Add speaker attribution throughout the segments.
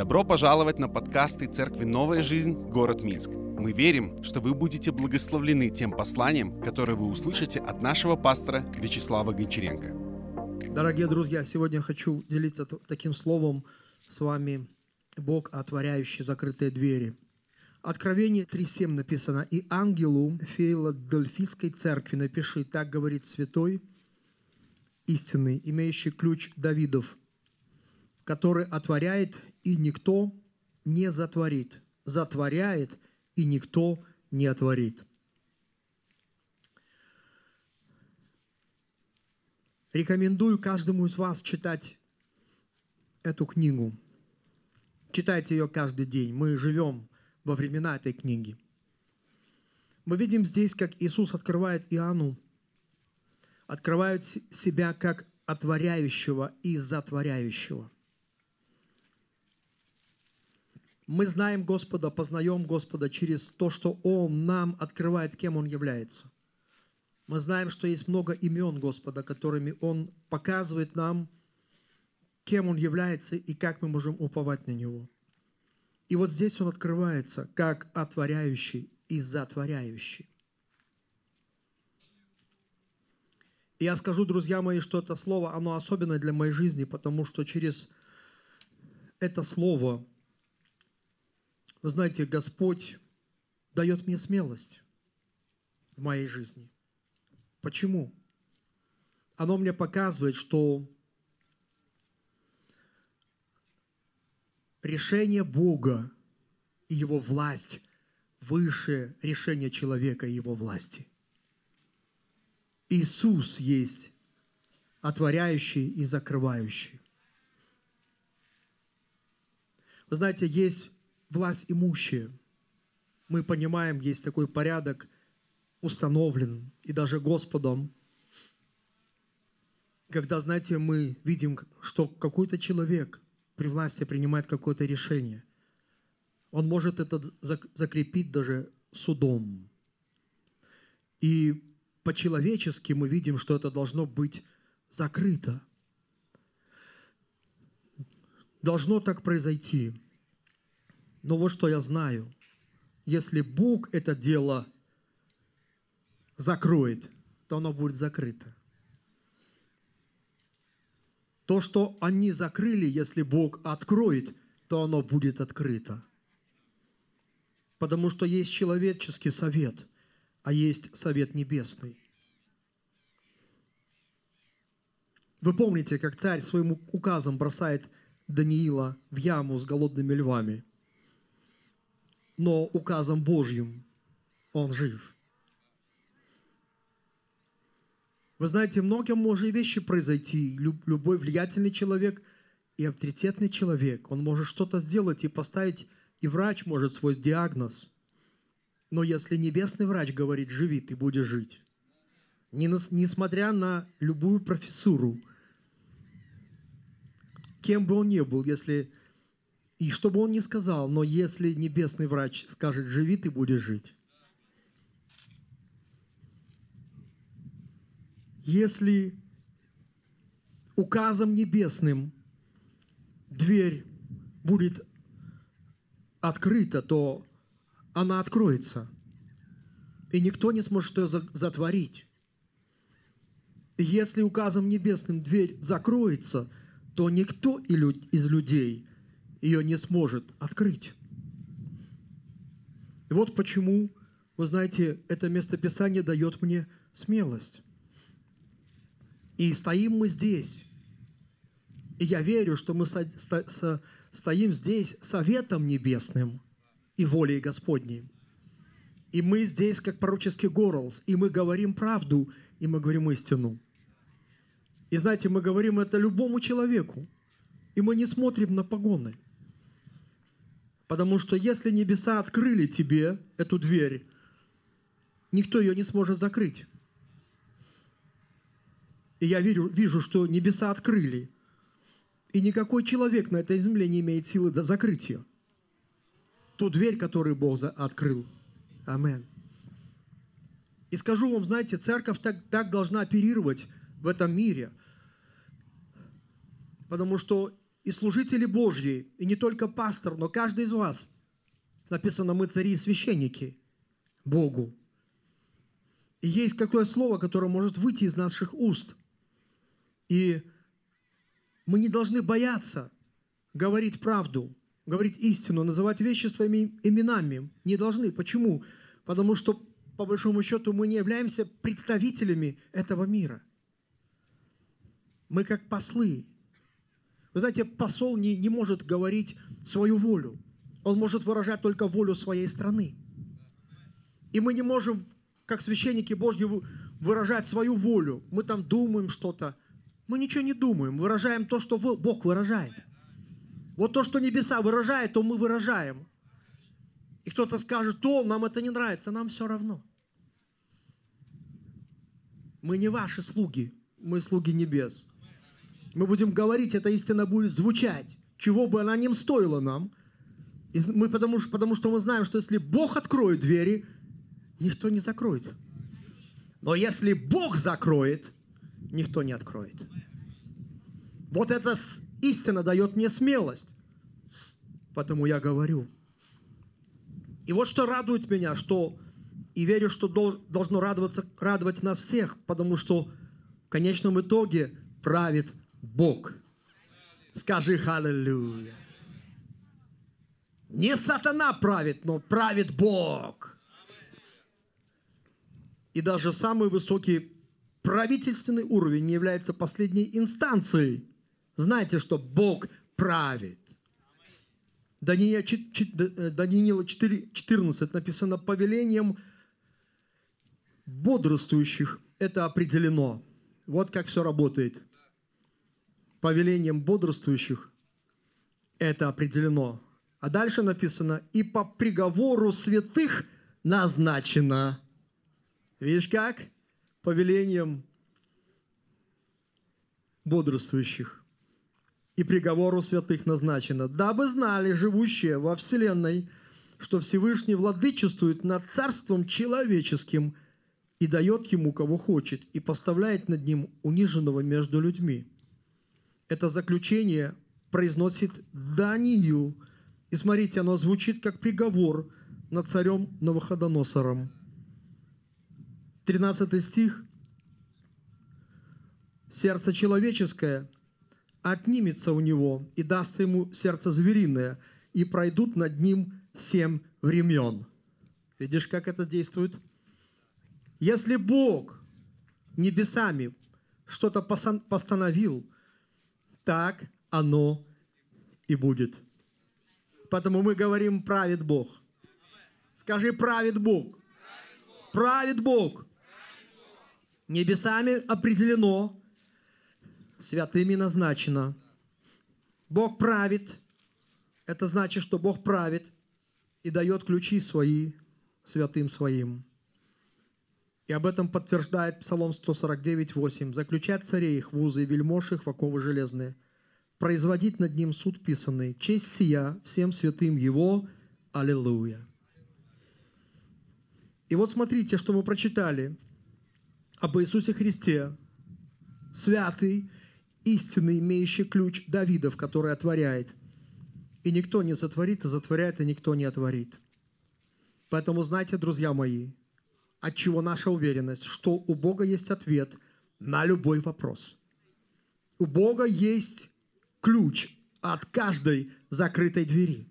Speaker 1: Добро пожаловать на подкасты Церкви «Новая жизнь. Город Минск». Мы верим, что вы будете благословлены тем посланием, которое вы услышите от нашего пастора Вячеслава Гончаренко.
Speaker 2: Дорогие друзья, сегодня хочу делиться таким словом с вами «Бог, отворяющий закрытые двери». Откровение 3.7 написано «И ангелу Филадельфийской церкви напиши, так говорит святой, истинный, имеющий ключ Давидов, который отворяет, и никто не затворит, затворяет, и никто не отворит». Рекомендую каждому из вас читать эту книгу. Читайте ее каждый день. Мы живем во времена этой книги. Мы видим здесь, как Иисус открывает Иоанну, открывает себя как отворяющего и затворяющего. Мы знаем Господа, познаем Господа через то, что Он нам открывает, кем Он является. Мы знаем, что есть много имен Господа, которыми Он показывает нам, кем Он является и как мы можем уповать на Него – и вот здесь он открывается как отворяющий и затворяющий. И я скажу, друзья мои, что это слово, оно особенное для моей жизни, потому что через это слово, вы знаете, Господь дает мне смелость в моей жизни. Почему? Оно мне показывает, что решение Бога и Его власть выше решения человека и его власти. Иисус есть отворяющий и закрывающий. Вы знаете, есть власть имущая. Мы понимаем, есть такой порядок установлен, и даже Господом, когда, знаете, мы видим, что какой-то человек – при власти принимает какое-то решение, он может это закрепить даже судом. И по-человечески мы видим, что это должно быть закрыто. Должно так произойти. Но вот что я знаю. Если Бог это дело закроет, то оно будет закрыто. То, что они закрыли, если Бог откроет, то оно будет открыто. Потому что есть человеческий совет, а есть совет небесный. Вы помните, как царь своим указом бросает Даниила в яму с голодными львами. Но указом Божьим он жив – Вы знаете, многие может вещи произойти. Любой влиятельный человек и авторитетный человек, он может что-то сделать и поставить, и врач может свой диагноз. Но если небесный врач говорит, живи, ты будешь жить. Несмотря на любую профессуру, кем бы он ни был, если и что бы он ни сказал, но если небесный врач скажет, живи, ты будешь жить. если указом небесным дверь будет открыта, то она откроется. И никто не сможет ее затворить. Если указом небесным дверь закроется, то никто из людей ее не сможет открыть. И вот почему, вы знаете, это местописание дает мне смелость. И стоим мы здесь. И я верю, что мы стоим здесь советом небесным и волей Господней. И мы здесь, как пророческий горлс, и мы говорим правду, и мы говорим истину. И знаете, мы говорим это любому человеку, и мы не смотрим на погоны. Потому что если небеса открыли тебе эту дверь, никто ее не сможет закрыть. И я верю, вижу, что небеса открыли. И никакой человек на этой земле не имеет силы до закрытия. Ту дверь, которую Бог открыл. Амен. И скажу вам, знаете, церковь так, так должна оперировать в этом мире. Потому что и служители Божьи, и не только пастор, но каждый из вас. Написано, мы цари и священники Богу. И есть какое слово, которое может выйти из наших уст. И мы не должны бояться говорить правду, говорить истину, называть вещи своими именами. Не должны. Почему? Потому что, по большому счету, мы не являемся представителями этого мира. Мы как послы. Вы знаете, посол не, не может говорить свою волю. Он может выражать только волю своей страны. И мы не можем, как священники Божьи, выражать свою волю. Мы там думаем что-то. Мы ничего не думаем. Выражаем то, что Бог выражает. Вот то, что небеса выражает, то мы выражаем. И кто-то скажет, то нам это не нравится, нам все равно. Мы не ваши слуги, мы слуги небес. Мы будем говорить, эта истина будет звучать, чего бы она ни стоила нам. И мы потому, потому что мы знаем, что если Бог откроет двери, никто не закроет. Но если Бог закроет, никто не откроет. Вот эта истина дает мне смелость. Потому я говорю. И вот что радует меня, что и верю, что должно радоваться, радовать нас всех, потому что в конечном итоге правит Бог. Скажи халлелуя. Не сатана правит, но правит Бог. И даже самый высокий правительственный уровень не является последней инстанцией. Знайте, что Бог правит. Даниила 4.14 написано повелением бодрствующих. Это определено. Вот как все работает повелением бодрствующих это определено. А дальше написано, и по приговору святых назначено. Видишь как? Повелением бодрствующих. И приговору святых назначено, дабы знали живущие во вселенной, что Всевышний владычествует над царством человеческим и дает ему, кого хочет, и поставляет над ним униженного между людьми это заключение произносит Данию. И смотрите, оно звучит как приговор над царем Новоходоносором. 13 стих. «Сердце человеческое отнимется у него, и даст ему сердце звериное, и пройдут над ним семь времен». Видишь, как это действует? Если Бог небесами что-то постановил – так оно и будет. Поэтому мы говорим, правит Бог. Скажи, правит Бог. Правит Бог. Небесами определено, святыми назначено. Бог правит. Это значит, что Бог правит и дает ключи свои святым своим. И об этом подтверждает Псалом 149, 8. «Заключать царей их в узы и вельмож их в оковы железные, производить над ним суд писанный, честь сия всем святым его. Аллилуйя». И вот смотрите, что мы прочитали об Иисусе Христе, святый, истинный, имеющий ключ Давидов, который отворяет. И никто не затворит, и затворяет, и никто не отворит. Поэтому знайте, друзья мои, от чего наша уверенность, что у Бога есть ответ на любой вопрос. У Бога есть ключ от каждой закрытой двери.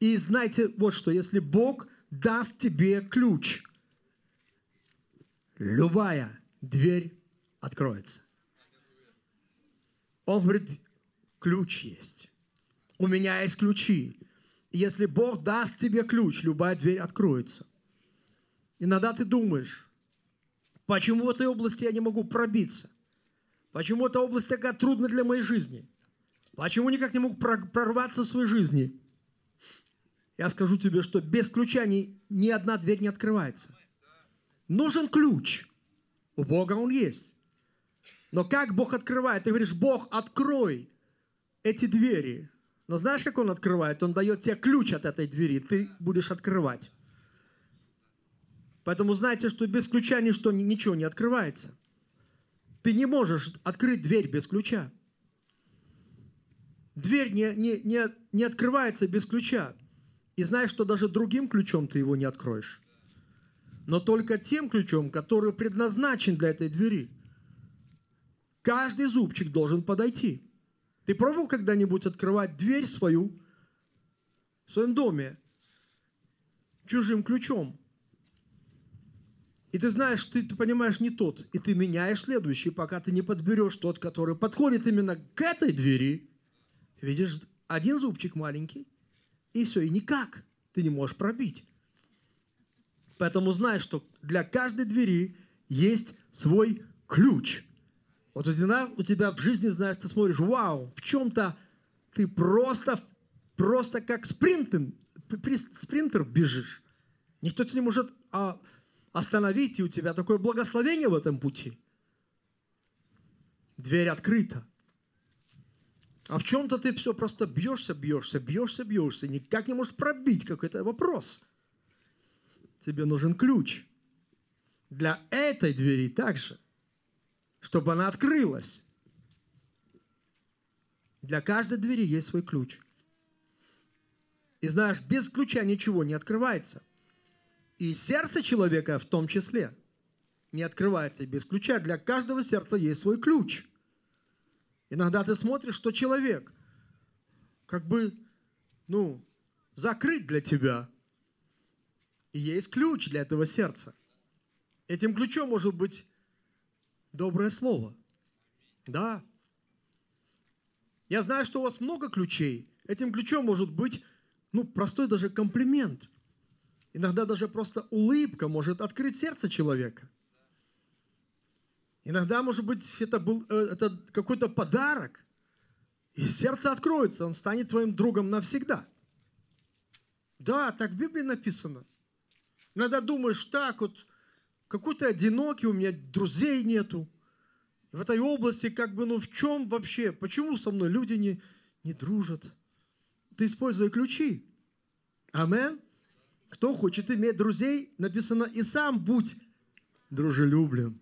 Speaker 2: И знайте вот что, если Бог даст тебе ключ, любая дверь откроется. Он говорит, ключ есть. У меня есть ключи. Если Бог даст тебе ключ, любая дверь откроется. Иногда ты думаешь, почему в этой области я не могу пробиться? Почему эта область такая трудная для моей жизни? Почему никак не могу прорваться в своей жизни? Я скажу тебе, что без ключа ни, ни одна дверь не открывается. Нужен ключ. У Бога он есть. Но как Бог открывает? Ты говоришь, Бог, открой эти двери. Но знаешь, как Он открывает? Он дает тебе ключ от этой двери. Ты будешь открывать. Поэтому знайте, что без ключа ничто, ничего не открывается. Ты не можешь открыть дверь без ключа. дверь не, не, не, не открывается без ключа. И знаешь, что даже другим ключом ты его не откроешь. Но только тем ключом, который предназначен для этой двери. Каждый зубчик должен подойти. Ты пробовал когда-нибудь открывать дверь свою в своем доме чужим ключом? И ты знаешь, ты, ты понимаешь не тот, и ты меняешь следующий, пока ты не подберешь тот, который подходит именно к этой двери. Видишь, один зубчик маленький, и все, и никак ты не можешь пробить. Поэтому знай, что для каждой двери есть свой ключ. Вот иногда у тебя в жизни, знаешь, ты смотришь, вау, в чем-то ты просто, просто как спринтер, спринтер бежишь. Никто тебя не может а, остановить, и у тебя такое благословение в этом пути. Дверь открыта. А в чем-то ты все просто бьешься, бьешься, бьешься, бьешься, никак не можешь пробить какой-то вопрос. Тебе нужен ключ. Для этой двери также, чтобы она открылась. Для каждой двери есть свой ключ. И знаешь, без ключа ничего не открывается – и сердце человека в том числе не открывается без ключа. Для каждого сердца есть свой ключ. Иногда ты смотришь, что человек как бы, ну, закрыт для тебя. И есть ключ для этого сердца. Этим ключом может быть доброе слово. Да. Я знаю, что у вас много ключей. Этим ключом может быть, ну, простой даже комплимент. Иногда даже просто улыбка может открыть сердце человека. Иногда, может быть, это был э, это какой-то подарок, и сердце откроется, он станет твоим другом навсегда. Да, так в Библии написано. Иногда думаешь, так вот, какой-то одинокий, у меня друзей нету. В этой области как бы, ну в чем вообще, почему со мной люди не, не дружат? Ты используй ключи. Аминь. Кто хочет иметь друзей, написано, и сам будь дружелюблен.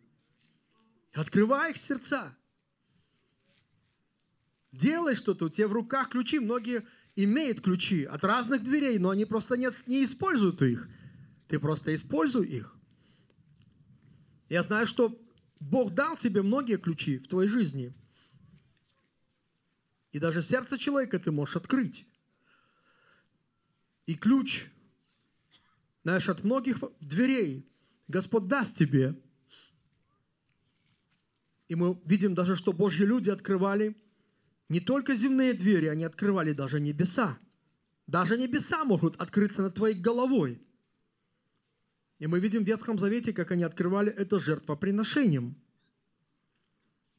Speaker 2: Открывай их сердца. Делай что-то, у тебя в руках ключи. Многие имеют ключи от разных дверей, но они просто не, не используют их. Ты просто используй их. Я знаю, что Бог дал тебе многие ключи в твоей жизни. И даже сердце человека ты можешь открыть. И ключ знаешь, от многих дверей Господь даст тебе. И мы видим даже, что Божьи люди открывали не только земные двери, они открывали даже небеса. Даже небеса могут открыться над твоей головой. И мы видим в Ветхом Завете, как они открывали это жертвоприношением.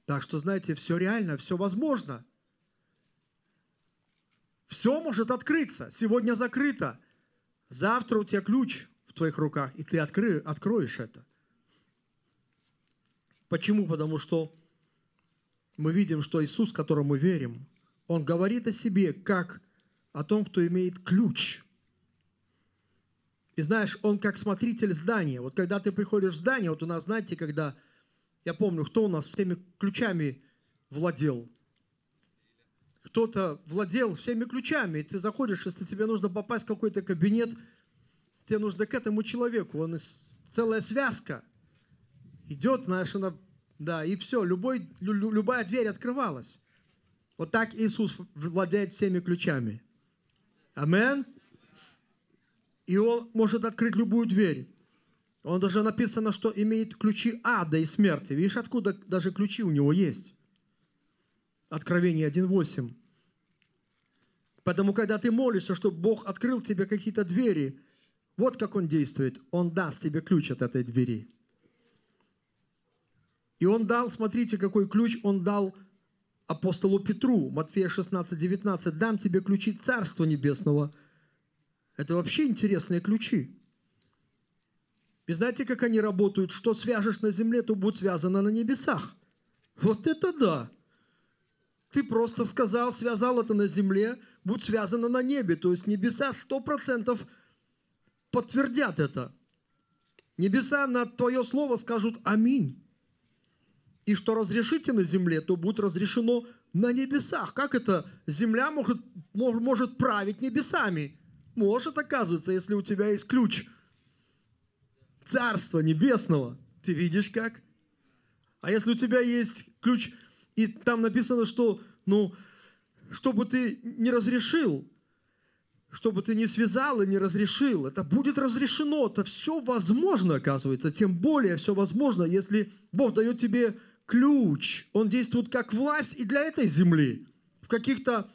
Speaker 2: Так что, знаете, все реально, все возможно. Все может открыться. Сегодня закрыто – Завтра у тебя ключ в твоих руках, и ты откры, откроешь это. Почему? Потому что мы видим, что Иисус, которому мы верим, Он говорит о себе как о том, кто имеет ключ. И знаешь, Он как смотритель здания. Вот когда ты приходишь в здание, вот у нас, знаете, когда, я помню, кто у нас всеми ключами владел – кто-то владел всеми ключами, и ты заходишь, если тебе нужно попасть в какой-то кабинет, тебе нужно к этому человеку, он целая связка идет, знаешь, она, да, и все, любой, любая дверь открывалась. Вот так Иисус владеет всеми ключами. Амен. И Он может открыть любую дверь. Он даже написано, что имеет ключи ада и смерти. Видишь, откуда даже ключи у него есть? Откровение 1.8. Поэтому, когда ты молишься, чтобы Бог открыл тебе какие-то двери, вот как Он действует. Он даст тебе ключ от этой двери. И Он дал, смотрите, какой ключ Он дал апостолу Петру, Матфея 16, 19. «Дам тебе ключи Царства Небесного». Это вообще интересные ключи. И знаете, как они работают? Что свяжешь на земле, то будет связано на небесах. Вот это да! Ты просто сказал, связал это на земле, будет связано на небе. То есть небеса сто процентов подтвердят это. Небеса на твое слово скажут «Аминь». И что разрешите на земле, то будет разрешено на небесах. Как это земля может, может править небесами? Может, оказывается, если у тебя есть ключ Царства Небесного. Ты видишь как? А если у тебя есть ключ, и там написано, что, ну, чтобы ты не разрешил, чтобы ты не связал и не разрешил. Это будет разрешено. Это все возможно, оказывается. Тем более все возможно, если Бог дает тебе ключ. Он действует как власть и для этой земли. В каких-то,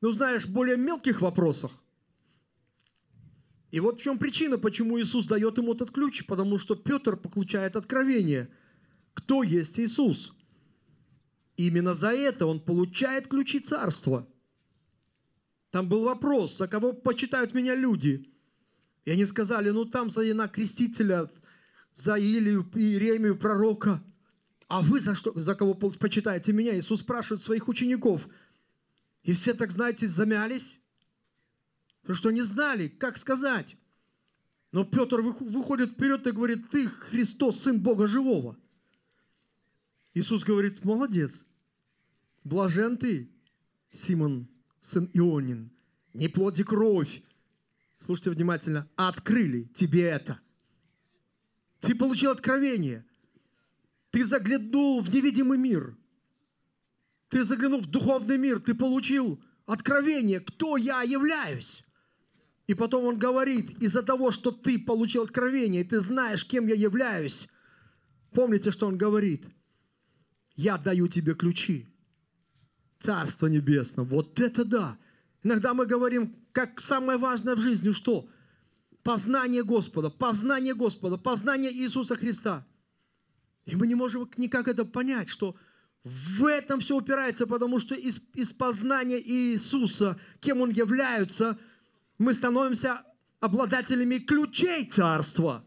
Speaker 2: ну знаешь, более мелких вопросах. И вот в чем причина, почему Иисус дает ему этот ключ. Потому что Петр получает откровение. Кто есть Иисус? Именно за это он получает ключи царства – там был вопрос, за кого почитают меня люди? И они сказали, ну там за Ина Крестителя, за Илию, Иеремию, пророка. А вы за, что, за кого почитаете меня? Иисус спрашивает своих учеников. И все так, знаете, замялись, потому что не знали, как сказать. Но Петр выходит вперед и говорит, ты Христос, Сын Бога Живого. Иисус говорит, молодец, блажен ты, Симон сын Ионин, не плоть и кровь, слушайте внимательно, открыли тебе это. Ты получил откровение. Ты заглянул в невидимый мир. Ты заглянул в духовный мир. Ты получил откровение, кто я являюсь. И потом он говорит, из-за того, что ты получил откровение, ты знаешь, кем я являюсь, помните, что он говорит? Я даю тебе ключи. Царство Небесное. Вот это да! Иногда мы говорим, как самое важное в жизни, что? Познание Господа, познание Господа, познание Иисуса Христа. И мы не можем никак это понять, что в этом все упирается, потому что из, из познания Иисуса, кем Он является, мы становимся обладателями ключей Царства.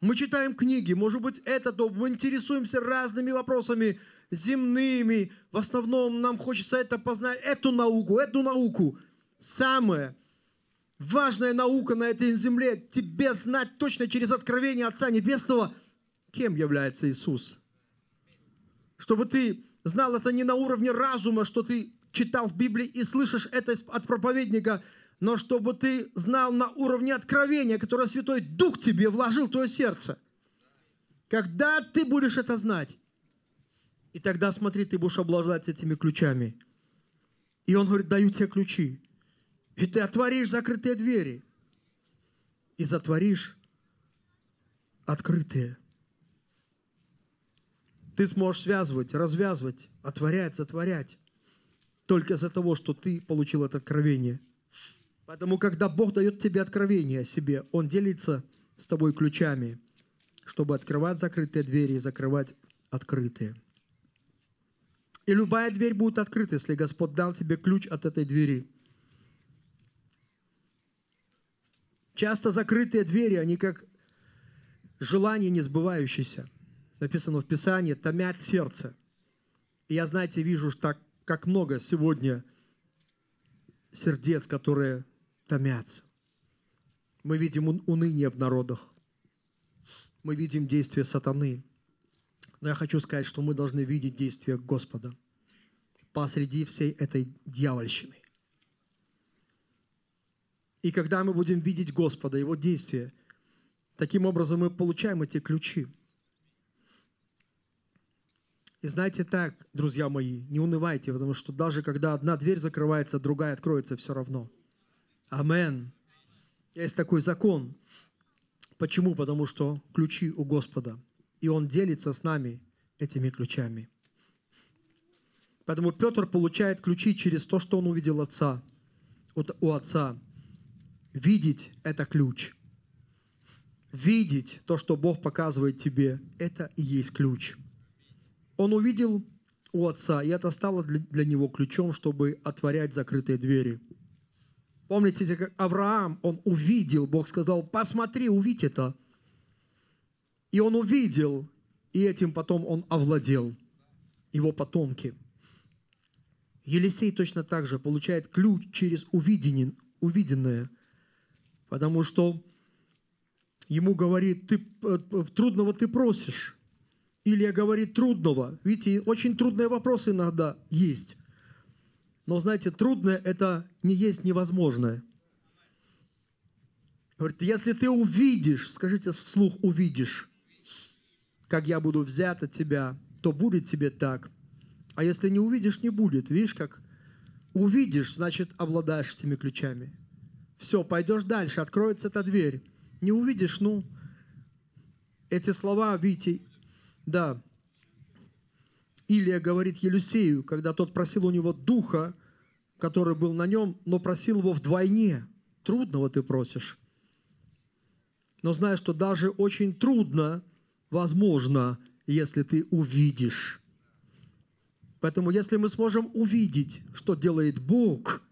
Speaker 2: Мы читаем книги, может быть, это, то мы интересуемся разными вопросами – земными. В основном нам хочется это познать, эту науку, эту науку. Самая важная наука на этой земле, тебе знать точно через откровение Отца Небесного, кем является Иисус. Чтобы ты знал это не на уровне разума, что ты читал в Библии и слышишь это от проповедника, но чтобы ты знал на уровне откровения, которое Святой Дух тебе вложил в твое сердце. Когда ты будешь это знать, и тогда, смотри, ты будешь обладать этими ключами. И он говорит, даю тебе ключи. И ты отворишь закрытые двери. И затворишь открытые. Ты сможешь связывать, развязывать, отворять, затворять. Только из-за того, что ты получил это откровение. Поэтому, когда Бог дает тебе откровение о себе, Он делится с тобой ключами, чтобы открывать закрытые двери и закрывать открытые. И любая дверь будет открыта, если Господь дал тебе ключ от этой двери. Часто закрытые двери, они как желание не сбывающееся. Написано в Писании, томят сердце. И я, знаете, вижу, так, как много сегодня сердец, которые томятся. Мы видим уныние в народах. Мы видим действия сатаны. Но я хочу сказать, что мы должны видеть действия Господа посреди всей этой дьявольщины. И когда мы будем видеть Господа, Его действия, таким образом мы получаем эти ключи. И знаете так, друзья мои, не унывайте, потому что даже когда одна дверь закрывается, другая откроется все равно. Амен. Есть такой закон. Почему? Потому что ключи у Господа и Он делится с нами этими ключами. Поэтому Петр получает ключи через то, что он увидел Отца, у Отца. Видеть – это ключ. Видеть то, что Бог показывает тебе, это и есть ключ. Он увидел у Отца, и это стало для, для него ключом, чтобы отворять закрытые двери. Помните, как Авраам, он увидел, Бог сказал, посмотри, увидь это. И он увидел, и этим потом он овладел, его потомки. Елисей точно так же получает ключ через увиденное, увиденное потому что ему говорит, ты, э, трудного ты просишь, Илья говорит трудного. Видите, очень трудные вопросы иногда есть. Но знаете, трудное – это не есть невозможное. Говорит, если ты увидишь, скажите вслух, увидишь, как я буду взят от тебя, то будет тебе так. А если не увидишь, не будет. Видишь, как увидишь, значит, обладаешь этими ключами. Все, пойдешь дальше, откроется эта дверь. Не увидишь, ну, эти слова, видите, да, Илия говорит Елисею, когда тот просил у него духа, который был на нем, но просил его вдвойне. Трудного ты просишь. Но знаешь, что даже очень трудно, возможно, если ты увидишь. Поэтому если мы сможем увидеть, что делает Бог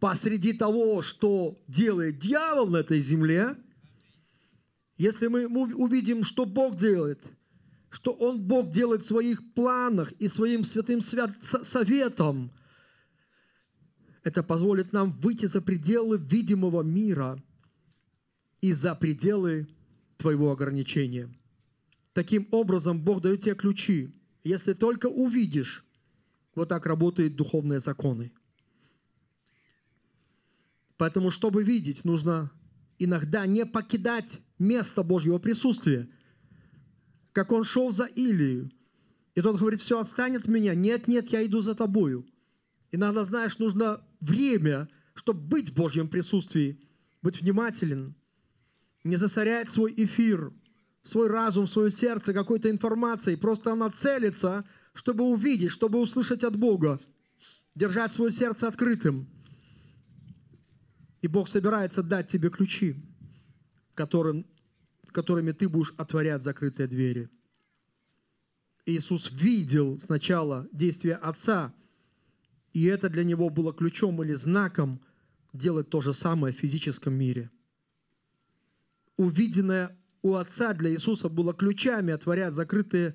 Speaker 2: посреди того, что делает дьявол на этой земле, если мы увидим, что Бог делает – что Он, Бог, делает в своих планах и своим святым свят, советом. Это позволит нам выйти за пределы видимого мира и за пределы твоего ограничения. Таким образом, Бог дает тебе ключи. Если только увидишь, вот так работают духовные законы. Поэтому, чтобы видеть, нужно иногда не покидать место Божьего присутствия – как он шел за Илию. И тот говорит, все, отстань от меня. Нет, нет, я иду за тобою. Иногда, знаешь, нужно время, чтобы быть в Божьем присутствии, быть внимателен, не засорять свой эфир, свой разум, свое сердце какой-то информацией. Просто она целится, чтобы увидеть, чтобы услышать от Бога, держать свое сердце открытым. И Бог собирается дать тебе ключи, которым которыми ты будешь отворять закрытые двери. Иисус видел сначала действия Отца, и это для него было ключом или знаком делать то же самое в физическом мире. Увиденное у Отца для Иисуса было ключами отворять закрытые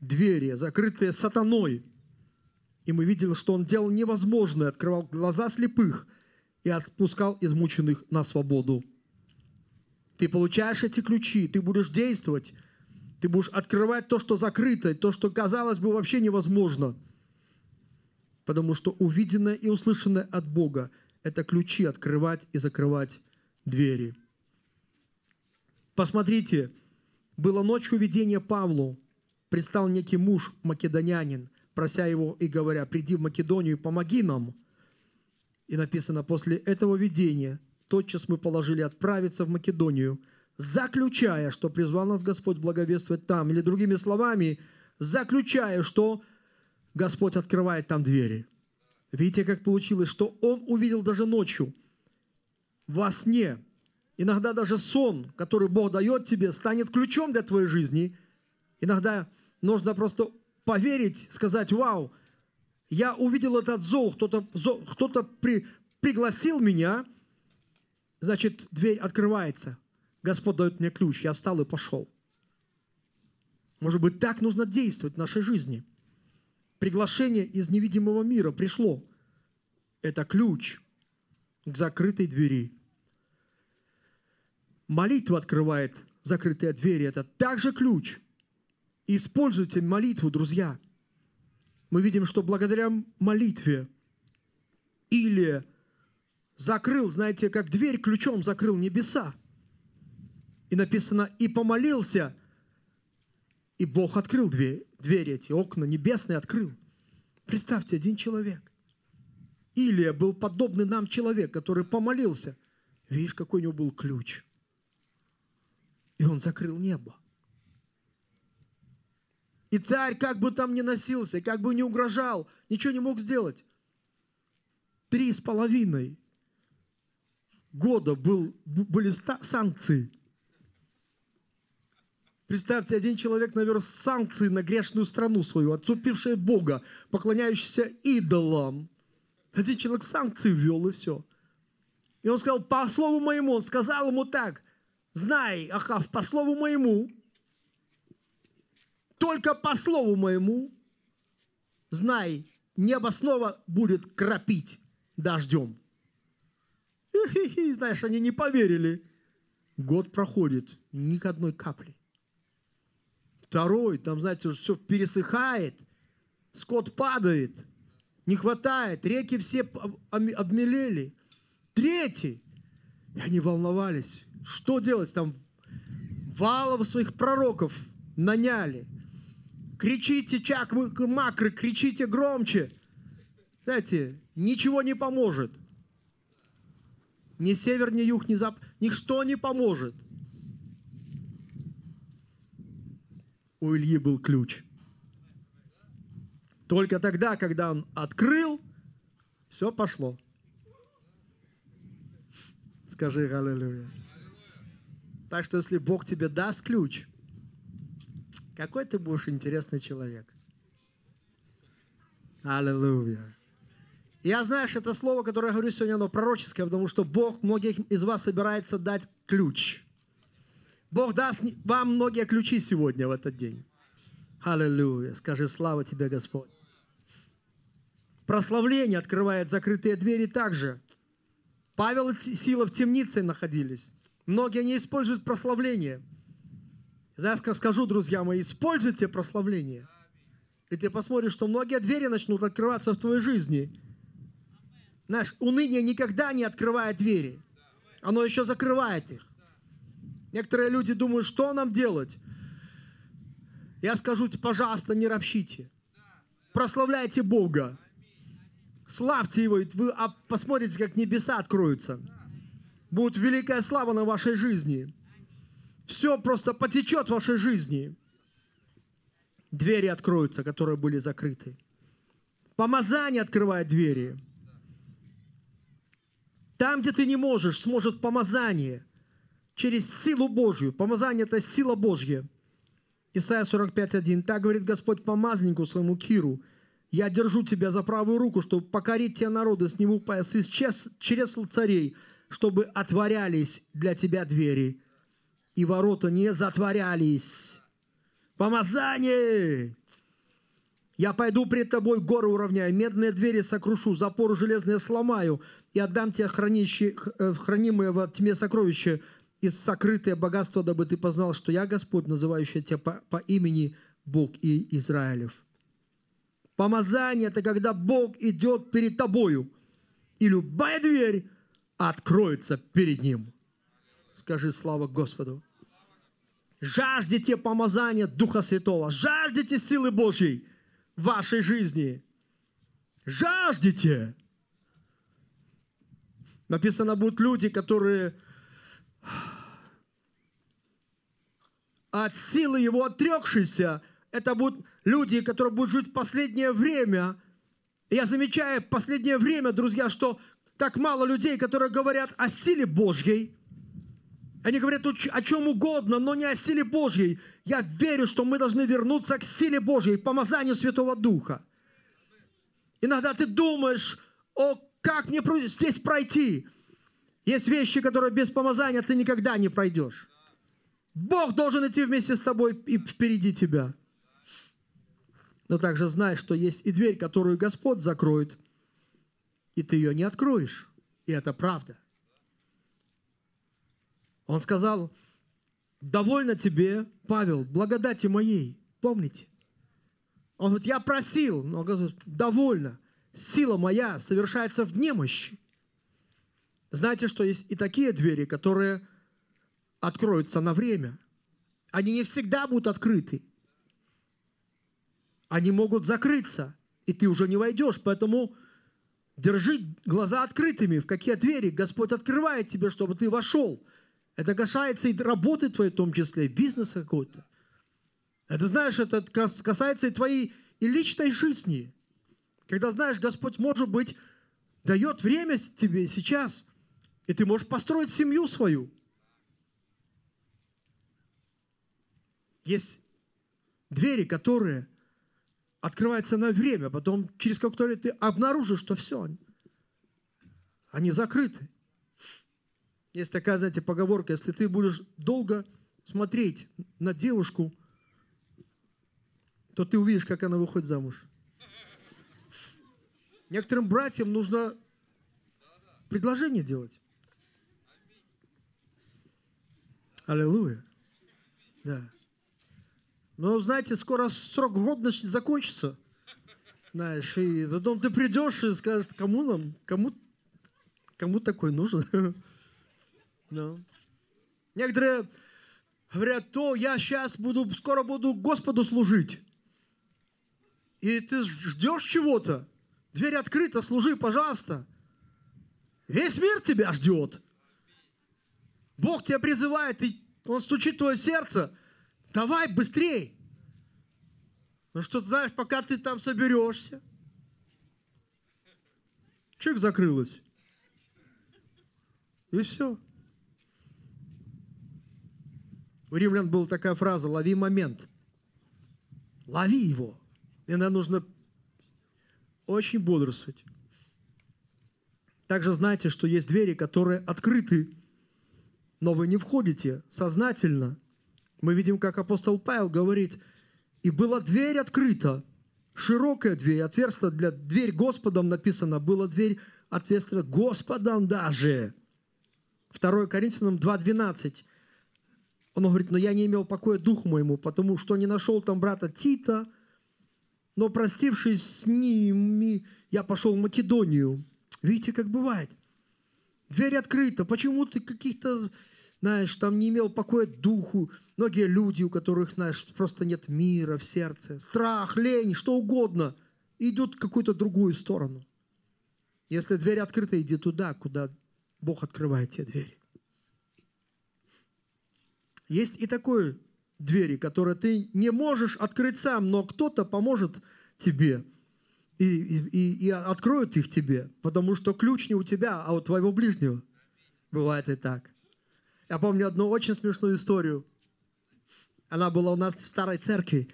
Speaker 2: двери, закрытые сатаной. И мы видели, что Он делал невозможное, открывал глаза слепых и отпускал измученных на свободу. Ты получаешь эти ключи, ты будешь действовать, ты будешь открывать то, что закрыто, то, что казалось бы вообще невозможно. Потому что увиденное и услышанное от Бога – это ключи открывать и закрывать двери. Посмотрите, было ночью видение Павлу. Пристал некий муж, македонянин, прося его и говоря, приди в Македонию, помоги нам. И написано, после этого видения – тотчас мы положили отправиться в Македонию, заключая, что призвал нас Господь благовествовать там, или другими словами, заключая, что Господь открывает там двери. Видите, как получилось, что он увидел даже ночью, во сне, иногда даже сон, который Бог дает тебе, станет ключом для твоей жизни. Иногда нужно просто поверить, сказать, вау, я увидел этот зол, кто-то кто при, пригласил меня – значит, дверь открывается. Господь дает мне ключ. Я встал и пошел. Может быть, так нужно действовать в нашей жизни. Приглашение из невидимого мира пришло. Это ключ к закрытой двери. Молитва открывает закрытые двери. Это также ключ. Используйте молитву, друзья. Мы видим, что благодаря молитве или закрыл, знаете, как дверь ключом закрыл небеса. И написано, и помолился, и Бог открыл дверь, двери эти, окна небесные открыл. Представьте, один человек. Илия был подобный нам человек, который помолился. Видишь, какой у него был ключ. И он закрыл небо. И царь, как бы там ни носился, как бы ни угрожал, ничего не мог сделать. Три с половиной года был, были санкции. Представьте, один человек навел санкции на грешную страну свою, отцупившая Бога, поклоняющийся идолам. Один человек санкции ввел, и все. И он сказал, по слову моему, он сказал ему так, знай, Ахав, по слову моему, только по слову моему, знай, небо снова будет кропить дождем. Знаешь, они не поверили. Год проходит, ни к одной капли. Второй, там, знаете, уже все пересыхает, скот падает, не хватает, реки все обмелели. Третий, и они волновались, что делать там, валов своих пророков наняли. Кричите, чак, макры, кричите громче. Знаете, ничего не поможет. Ни север, ни юг, ни запад, ничто не поможет. у Ильи был ключ. Только тогда, когда он открыл, все пошло. Скажи аллилуйя. Так что если Бог тебе даст ключ, какой ты будешь интересный человек. Аллилуйя. Я, знаешь, это слово, которое я говорю сегодня, оно пророческое, потому что Бог многих из вас собирается дать ключ – Бог даст вам многие ключи сегодня в этот день. Аллилуйя. Скажи, слава тебе, Господь. Прославление открывает закрытые двери также. Павел и Сила в темнице находились. Многие не используют прославление. Знаешь, как скажу, друзья мои, используйте прославление. И ты посмотришь, что многие двери начнут открываться в твоей жизни. Знаешь, уныние никогда не открывает двери. Оно еще закрывает их. Некоторые люди думают, что нам делать? Я скажу, пожалуйста, не ропщите. Прославляйте Бога. Славьте Его, и вы посмотрите, как небеса откроются. Будет великая слава на вашей жизни. Все просто потечет в вашей жизни. Двери откроются, которые были закрыты. Помазание открывает двери. Там, где ты не можешь, сможет помазание – через силу Божью. Помазание – это сила Божья. Исайя 45.1. Так говорит Господь помазнику своему Киру. Я держу тебя за правую руку, чтобы покорить те народы, сниму поясы через, царей, чтобы отворялись для тебя двери, и ворота не затворялись. Помазание! Я пойду пред тобой, горы уравняю, медные двери сокрушу, запоры железные сломаю, и отдам тебе э, хранимые в тьме сокровища, и сокрытое богатство, дабы ты познал, что я Господь, называющий тебя по, по имени Бог и Израилев. Помазание – это когда Бог идет перед тобою, и любая дверь откроется перед Ним. Скажи слава Господу. Жаждите помазания Духа Святого, жаждите силы Божьей в вашей жизни. Жаждите. Написано, будут люди, которые от силы его отрекшийся, это будут люди, которые будут жить в последнее время. Я замечаю в последнее время, друзья, что так мало людей, которые говорят о силе Божьей. Они говорят о чем угодно, но не о силе Божьей. Я верю, что мы должны вернуться к силе Божьей, к помазанию Святого Духа. Иногда ты думаешь, о, как мне здесь пройти? Есть вещи, которые без помазания ты никогда не пройдешь. Бог должен идти вместе с тобой и впереди тебя. Но также знай, что есть и дверь, которую Господь закроет, и ты ее не откроешь. И это правда. Он сказал, довольно тебе, Павел, благодати моей. Помните? Он говорит, я просил, но он говорит, довольно. Сила моя совершается в немощи. Знаете, что есть и такие двери, которые откроются на время. Они не всегда будут открыты. Они могут закрыться, и ты уже не войдешь. Поэтому держи глаза открытыми, в какие двери Господь открывает тебе, чтобы ты вошел. Это касается и работы твоей, в том числе, бизнеса какой-то. Это, знаешь, это касается и твоей и личной жизни. Когда, знаешь, Господь, может быть, дает время тебе сейчас – и ты можешь построить семью свою. Есть двери, которые открываются на время, потом через какое-то время ты обнаружишь, что все, они закрыты. Есть такая, знаете, поговорка, если ты будешь долго смотреть на девушку, то ты увидишь, как она выходит замуж. Некоторым братьям нужно предложение делать. Аллилуйя. Да. Но, знаете, скоро срок годности закончится. Знаешь, и потом ты придешь и скажешь, кому нам, кому, кому такой нужен? No. Некоторые говорят, то я сейчас буду, скоро буду Господу служить. И ты ждешь чего-то. Дверь открыта, служи, пожалуйста. Весь мир тебя ждет. Бог тебя призывает, и Он стучит в твое сердце. Давай быстрей. Ну что, знаешь, пока ты там соберешься. Чек закрылась. И все. У римлян была такая фраза «лови момент». Лови его. И нам нужно очень бодрствовать. Также знайте, что есть двери, которые открыты, но вы не входите сознательно. Мы видим, как апостол Павел говорит, «И была дверь открыта, широкая дверь, отверстие для дверь Господом написано, была дверь отверстие Господом даже». 2 Коринфянам 2.12. Он говорит, но я не имел покоя духу моему, потому что не нашел там брата Тита, но простившись с ними, я пошел в Македонию. Видите, как бывает. Дверь открыта. Почему ты каких-то, знаешь, там не имел покоя духу? Многие люди, у которых, знаешь, просто нет мира в сердце, страх, лень, что угодно, идут в какую-то другую сторону. Если дверь открыта, иди туда, куда Бог открывает те двери. Есть и такой двери, которые ты не можешь открыть сам, но кто-то поможет тебе и, и, и откроет их тебе, потому что ключ не у тебя, а у твоего ближнего. Бывает и так. Я помню одну очень смешную историю. Она была у нас в старой церкви.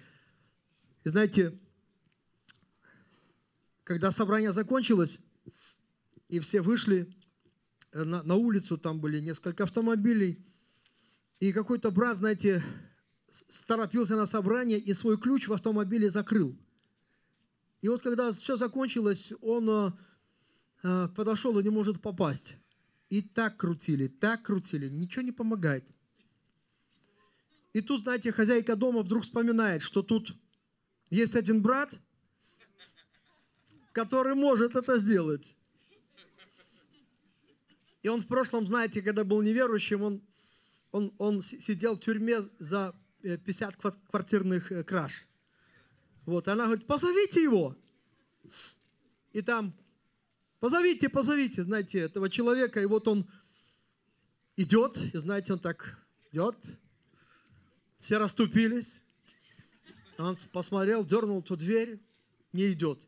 Speaker 2: И знаете, когда собрание закончилось, и все вышли на, на улицу, там были несколько автомобилей, и какой-то брат, знаете, торопился на собрание и свой ключ в автомобиле закрыл. И вот когда все закончилось, он э, э, подошел и не может попасть. И так крутили, так крутили, ничего не помогает. И тут, знаете, хозяйка дома вдруг вспоминает, что тут есть один брат, который может это сделать. И он в прошлом, знаете, когда был неверующим, он он, он сидел в тюрьме за 50 э, квартирных э, краж. Вот, она говорит, позовите его. И там, позовите, позовите, знаете, этого человека. И вот он идет, и знаете, он так идет. Все расступились. Он посмотрел, дернул ту дверь, не идет.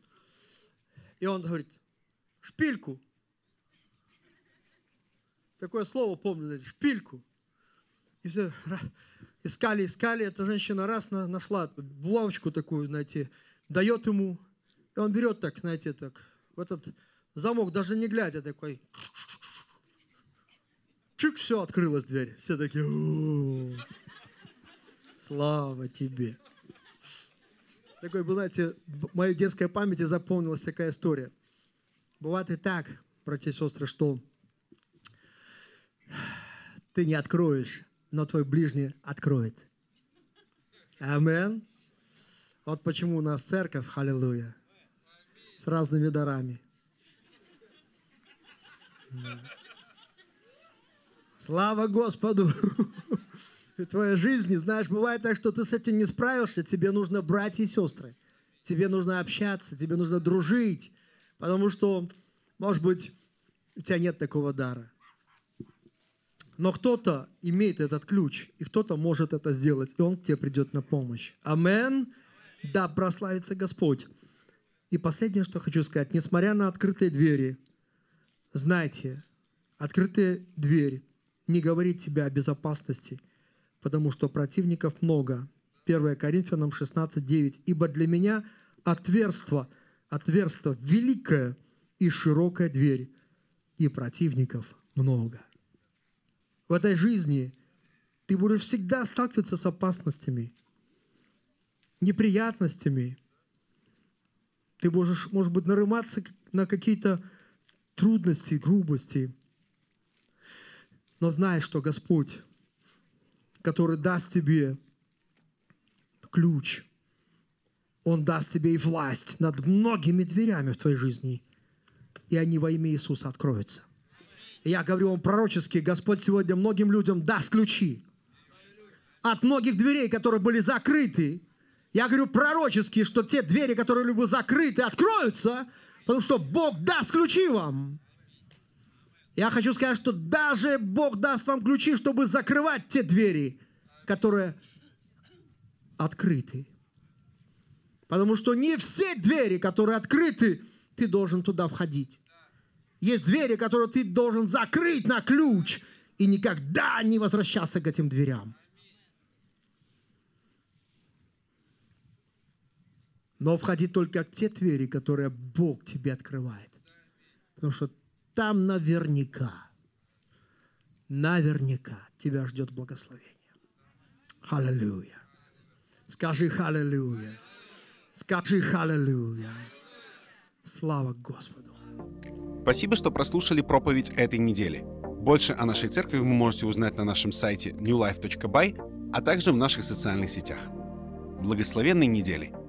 Speaker 2: И он говорит, шпильку. Такое слово помню, шпильку. И все искали, искали. Эта женщина раз нашла булавочку такую, знаете, дает ему. И он берет так, знаете, так, в этот замок, даже не глядя, такой. Чик, все, открылась дверь. Все такие, У-у-у. слава тебе. Такой, вы знаете, в моей детской памяти запомнилась такая история. Бывает и так, братья и сестры, что ты не откроешь но твой ближний откроет. Амен. Вот почему у нас церковь, аллилуйя, с разными дарами. Слава Господу! В твоей жизни, знаешь, бывает так, что ты с этим не справишься, тебе нужно братья и сестры, тебе нужно общаться, тебе нужно дружить, потому что, может быть, у тебя нет такого дара. Но кто-то имеет этот ключ, и кто-то может это сделать, и он к тебе придет на помощь. Амен. Да, прославится Господь. И последнее, что хочу сказать, несмотря на открытые двери, знайте, открытая дверь не говорит тебе о безопасности, потому что противников много. 1 Коринфянам 16:9. «Ибо для меня отверство, отверство великая и широкая дверь, и противников много» в этой жизни ты будешь всегда сталкиваться с опасностями, неприятностями. Ты можешь, может быть, нарыматься на какие-то трудности, грубости. Но знай, что Господь, который даст тебе ключ. Он даст тебе и власть над многими дверями в твоей жизни. И они во имя Иисуса откроются. И я говорю вам пророчески, Господь сегодня многим людям даст ключи от многих дверей, которые были закрыты. Я говорю пророчески, что те двери, которые были закрыты, откроются, потому что Бог даст ключи вам. Я хочу сказать, что даже Бог даст вам ключи, чтобы закрывать те двери, которые открыты. Потому что не все двери, которые открыты, ты должен туда входить. Есть двери, которые ты должен закрыть на ключ и никогда не возвращаться к этим дверям. Но входи только в те двери, которые Бог тебе открывает. Потому что там наверняка, наверняка тебя ждет благословение. Аллилуйя. Скажи аллилуйя. Скажи аллилуйя. Слава Господу.
Speaker 1: Спасибо, что прослушали проповедь этой недели. Больше о нашей церкви вы можете узнать на нашем сайте newlife.by, а также в наших социальных сетях. Благословенной недели!